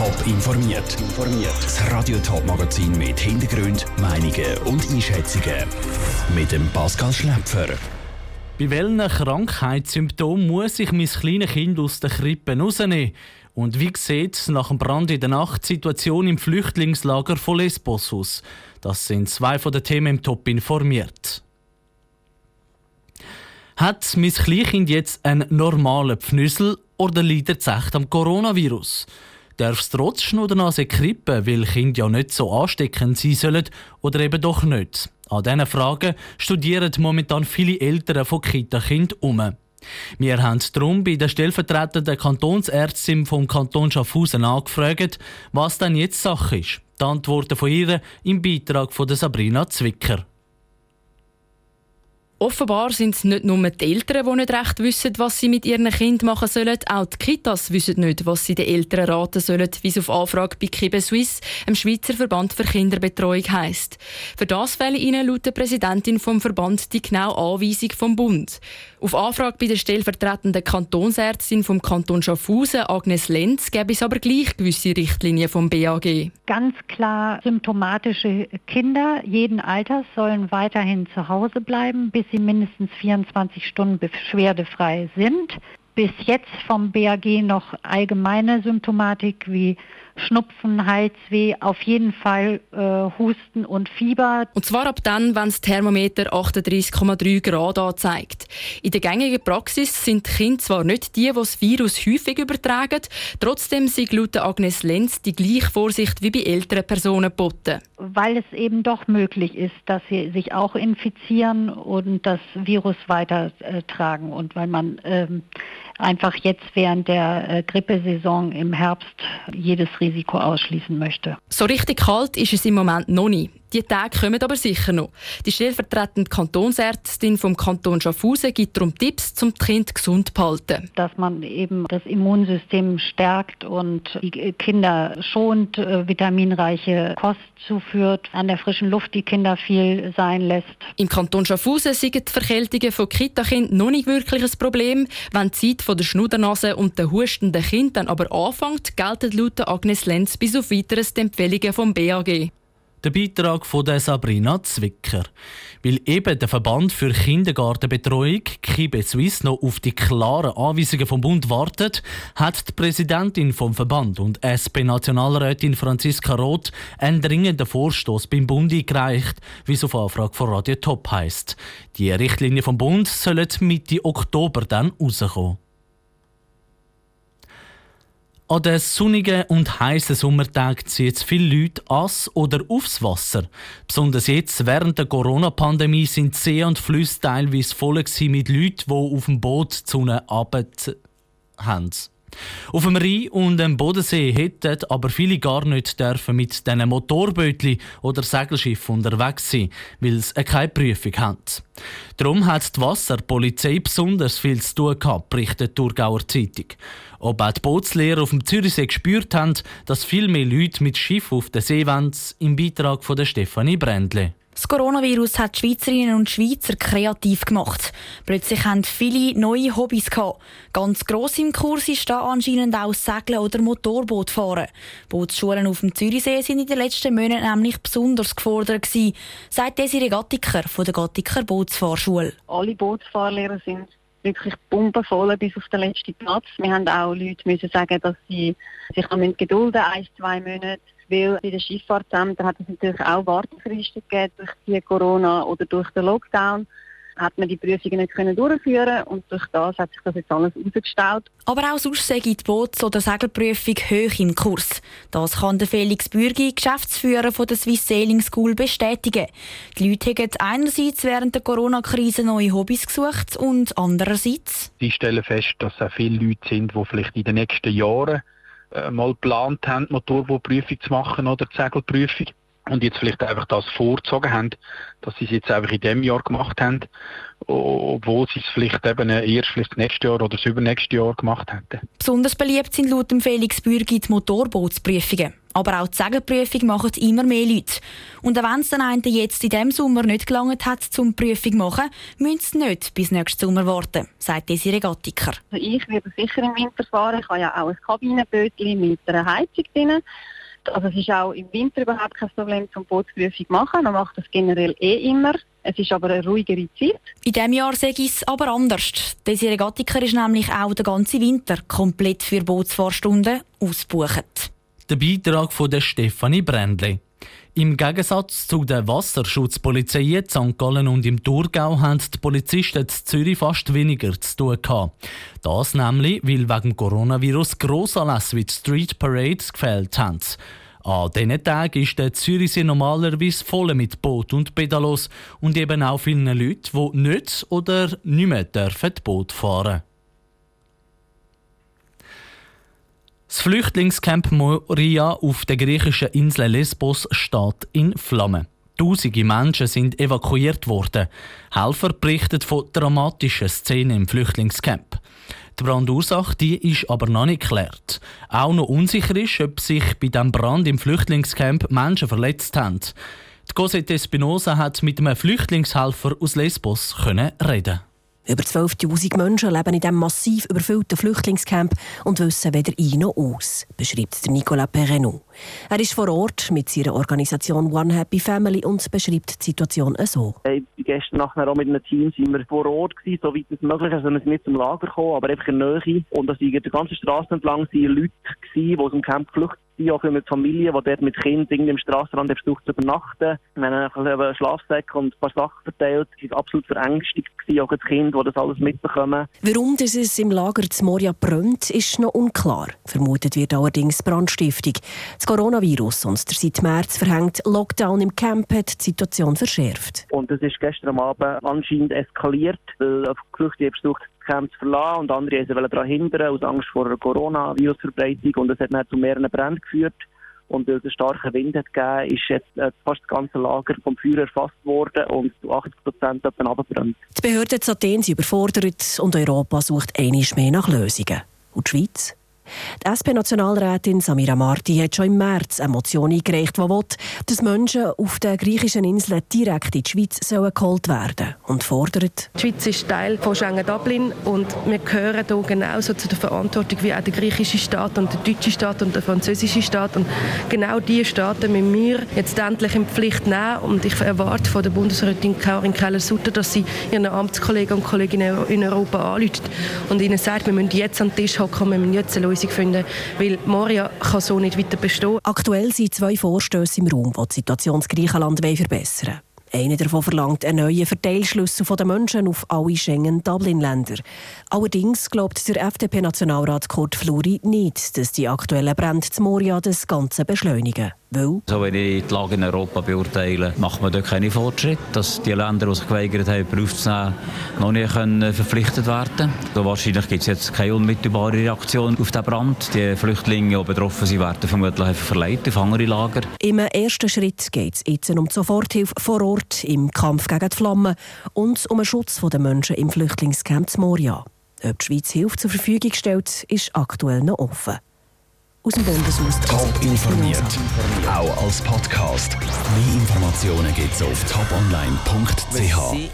Top informiert. Das Radio Top Magazin mit Hintergrund, Meinungen und Einschätzungen mit dem Pascal Schläpfer. Bei welchen Krankheitssymptomen muss ich mein kleines Kind aus der Krippe rausnehmen? Und wie sieht es nach dem Brand in der Nacht die Situation im Flüchtlingslager von Lesbos aus? Das sind zwei von den Themen im Top informiert. Hat mein Kleinkind jetzt einen normalen Pfnüssel oder leidet es echt am Coronavirus? Darf es trotz Schnudernase krippen, weil Kinder ja nicht so ansteckend sein sollen oder eben doch nicht? An diesen Fragen studieren momentan viele Eltern von Kita-Kindern um. Wir haben darum bei der stellvertretenden Kantonsärztin vom Kanton Schaffhausen angefragt, was denn jetzt Sache ist. Die Antworten von ihr im Beitrag von Sabrina Zwicker. Offenbar sind es nicht nur die Eltern, die nicht recht wissen, was sie mit ihren Kindern machen sollen. Auch die Kitas wissen nicht, was sie den Eltern raten sollen, wie es auf Anfrage bei Kibe Suisse, dem Schweizer Verband für Kinderbetreuung heisst. Für das fehlen ihnen laut der Präsidentin vom Verband die genaue Anweisung vom Bund. Auf Anfrage bei der stellvertretenden Kantonsärztin vom Kanton Schaffhausen, Agnes Lenz, gäbe es aber gleich gewisse Richtlinien vom BAG. Ganz klar, symptomatische Kinder jeden Alters sollen weiterhin zu Hause bleiben, bis sie mindestens 24 Stunden beschwerdefrei sind. Bis jetzt vom BAG noch allgemeine Symptomatik wie Schnupfen, Halsweh, auf jeden Fall äh, Husten und Fieber. Und zwar ab dann, wenn das Thermometer 38,3 Grad anzeigt. In der gängigen Praxis sind die Kinder zwar nicht die, die das Virus häufig übertragen, trotzdem sind laut Agnes Lenz die gleiche Vorsicht wie bei älteren Personen geboten. Weil es eben doch möglich ist, dass sie sich auch infizieren und das Virus weitertragen und weil man ähm, einfach jetzt während der äh, Grippesaison im Herbst jedes Risiko ausschließen möchte. So richtig kalt ist es im Moment noch nicht. Die Tage kommen aber sicher noch. Die stellvertretende Kantonsärztin vom Kanton Schaffhausen gibt darum Tipps, um die Kinder gesund zu behalten. Dass man eben das Immunsystem stärkt und die Kinder schont, äh, vitaminreiche Kost zuführt, an der frischen Luft die Kinder viel sein lässt. Im Kanton Schaffhausen sind die Verkältungen von Kitakindern noch nicht wirklich ein Problem. Wenn die Zeit von der Schnudernase und der hustenden Kind dann aber anfängt, gelten laut Agnes Lenz bis auf weiteres die Empfehlungen vom BAG. Der Beitrag von der Sabrina Zwicker. Weil eben der Verband für Kindergartenbetreuung, KIBE Suisse, noch auf die klaren Anweisungen vom Bund wartet, hat die Präsidentin vom Verband und SP-Nationalrätin Franziska Roth einen dringenden Vorstoß beim Bund eingereicht, wie es auf Anfrage von Radio Top heisst. Die Richtlinien vom Bund sollen Mitte Oktober dann rauskommen. An den sonnigen und heißen Sommertagen ziehen viele Leute ans oder aufs Wasser. Besonders jetzt, während der Corona-Pandemie, sind See und Flüsse teilweise voll mit Leuten, die auf dem Boot zu Abend haben. Auf dem Rhein und dem Bodensee hätten aber viele gar nicht dürfen mit diesen Motorbötli oder Segelschiffen unterwegs sein, weil sie keine Prüfung haben. Darum hat die Wasserpolizei besonders viel zu tun gehabt, berichtet die Thurgauer Zeitung. Ob auch die Bootslehrer auf dem Zürichsee gespürt haben, dass viel mehr Leute mit Schiff auf den See wollen, im Beitrag von der Stefanie Brändle. Das Coronavirus hat Schweizerinnen und Schweizer kreativ gemacht. Plötzlich haben viele neue Hobbys gehabt. Ganz gross im Kurs ist da anscheinend auch Segeln oder Motorboot fahren. Bootsschulen auf dem Zürichsee sind in den letzten Monaten nämlich besonders gefordert gewesen, sagt Desiree Gattiker von der Gattiker Bootsfahrschule. Alle Bootsfahrlehrer sind wirklich pumpenvoll bis auf den letzten Platz. Wir haben auch Leute müssen sagen, dass sie sich gedulden ein, zwei Monate weil bei den Schifffahrtsämtern hat es natürlich auch Wartefristen gegeben durch die Corona oder durch den Lockdown hat man die Prüfungen nicht können durchführen und durch das hat sich das jetzt alles ausgestellt. Aber auch sonst sei die Boots- oder Segelprüfung hoch im Kurs. Das kann der Felix Bürgi, Geschäftsführer von der Swiss Sailing School, bestätigen. Die Leute haben einerseits während der Corona-Krise neue Hobbys gesucht und andererseits... Sie stellen fest, dass es viele Leute sind, die vielleicht in den nächsten Jahren äh, mal geplant haben, Motorbootprüfung zu machen oder Segelprüfung und jetzt vielleicht einfach das vorgezogen haben, dass sie es jetzt einfach in dem Jahr gemacht haben, obwohl sie es vielleicht eben erst vielleicht nächstes Jahr oder das übernächste Jahr gemacht hätten. Besonders beliebt sind laut dem Felix Bürgi die Motorbootsprüfungen. Aber auch die Sägeprüfung machen immer mehr Leute. Und wenn es den einen jetzt in diesem Sommer nicht gelangt hat, zum Prüfung zu machen, müssen sie nicht bis nächsten Sommer warten, sagt Desiree Gattiker. Also ich werde sicher im Winter fahren. Ich habe ja auch ein Kabinenbötchen mit einer Heizung drin. Also es ist auch im Winter überhaupt kein Problem zum Bootsprüfung machen. Man macht das generell eh immer. Es ist aber eine ruhigere Zeit. In diesem Jahr sehe ich es aber anders. Desiree Gattiker ist nämlich auch den ganzen Winter komplett für Bootsfahrstunden ausgebucht. Der Beitrag von der Stefanie Brändli. Im Gegensatz zu der Wasserschutzpolizei in St. Gallen und im Thurgau haben die Polizisten in Zürich fast weniger zu tun gehabt. Das nämlich, weil wegen Coronavirus Grossanlässe wie die Street Parades gefällt haben. An diesen Tagen ist der Zürichsee normalerweise voll mit Boot und Pedalos und eben auch vielen Leuten, die nicht oder nicht mehr dürfen Boot fahren Das Flüchtlingscamp Moria auf der griechischen Insel Lesbos steht in Flammen. Tausende Menschen sind evakuiert worden. Helfer berichten von dramatischen Szenen im Flüchtlingscamp. Die Brandursache die ist aber noch nicht geklärt. Auch noch unsicher ist, ob sich bei dem Brand im Flüchtlingscamp Menschen verletzt haben. Die Cosette Espinosa hat mit einem Flüchtlingshelfer aus Lesbos reden. Über 12.000 Menschen leben in diesem massiv überfüllten Flüchtlingscamp und wissen weder ein noch aus, beschreibt Nicolas Perrenou. Er ist vor Ort mit seiner Organisation One Happy Family und beschreibt die Situation so. Hey, gestern nachher auch mit einem Team sind wir vor Ort gewesen, soweit es möglich ist. Also wir sind nicht zum Lager gekommen, aber einfach in Nähe. Und da sind die ganze Straße entlang sind Leute gewesen, die aus dem Camp geflüchtet sind, auch mit Familien, die dort mit Kindern im Straßenrand versucht zu übernachten. Wir haben einfach Schlafsäcke und ein paar Sachen verteilt. Sie waren absolut verängstigt, gewesen, auch die Kinder, die das alles mitbekommen. Warum das es im Lager zu Moria brennt, ist noch unklar. Vermutet wird allerdings Brandstiftung. Das Coronavirus und der seit März verhängt Lockdown im Camp hat die Situation verschärft. Und das ist gestern Abend anscheinend eskaliert, weil Geflüchtete versucht Camp zu verlassen und andere wollten daran hindern, aus Angst vor einer Coronavirus-Verbreitung. Und das hat dann zu mehreren Bränden geführt. Und weil es einen starken Wind hat gegeben, ist jetzt äh, fast das ganze Lager vom Feuer erfasst worden und zu 80 Prozent abgebrannt. Die Behörden in Athen sind überfordert und Europa sucht einiges mehr nach Lösungen. Und die Schweiz? Die SP-Nationalrätin Samira Marti hat schon im März eine Motion eingereicht, die will, dass Menschen auf den griechischen Inseln direkt in die Schweiz sollen geholt werden und fordert. Die Schweiz ist Teil von Schengen-Dublin und wir gehören hier genauso zu der Verantwortung wie auch der griechische Staat und der deutsche Staat und der französische Staat. Und genau diese Staaten müssen wir jetzt endlich in Pflicht nehmen. Und ich erwarte von der Bundesrätin Karin Keller-Sutter, dass sie ihren Amtskollegen und Kolleginnen in Europa anruft und ihnen sagt, wir müssen jetzt an den Tisch hocken, wir müssen jetzt eine Lösung finden, weil Moria kann so nicht weiter bestehen. Aktuell sind zwei Vorstöße im Raum, die die Situation in Griechenland verbessern. Einer davon verlangt einen neuen Verteilschlüssel der Menschen auf alle Schengen-Dublin-Länder. Allerdings glaubt der FDP-Nationalrat Kurt Fluri nicht, dass die aktuellen Brände zu Moria das Ganze beschleunigen. Weil? So, wenn ich die Lage in Europa beurteile, macht man dort keine Fortschritte. Dass die Länder, die sich geweigert haben, Beruf zu nehmen, noch nicht können verpflichtet werden so Wahrscheinlich gibt es jetzt keine unmittelbare Reaktion auf den Brand. Die Flüchtlinge, die betroffen sind, werden vermutlich verleiht auf andere Lager. Im ersten Schritt geht es jetzt um die Soforthilfe vor Ort im Kampf gegen die Flammen und um den Schutz der Menschen im Flüchtlingscamp Moria. Ob die Schweiz Hilfe zur Verfügung stellt, ist aktuell noch offen aus dem Bundeshaus. Top informiert, auch als Podcast. Mehr Informationen gibt es auf toponline.ch.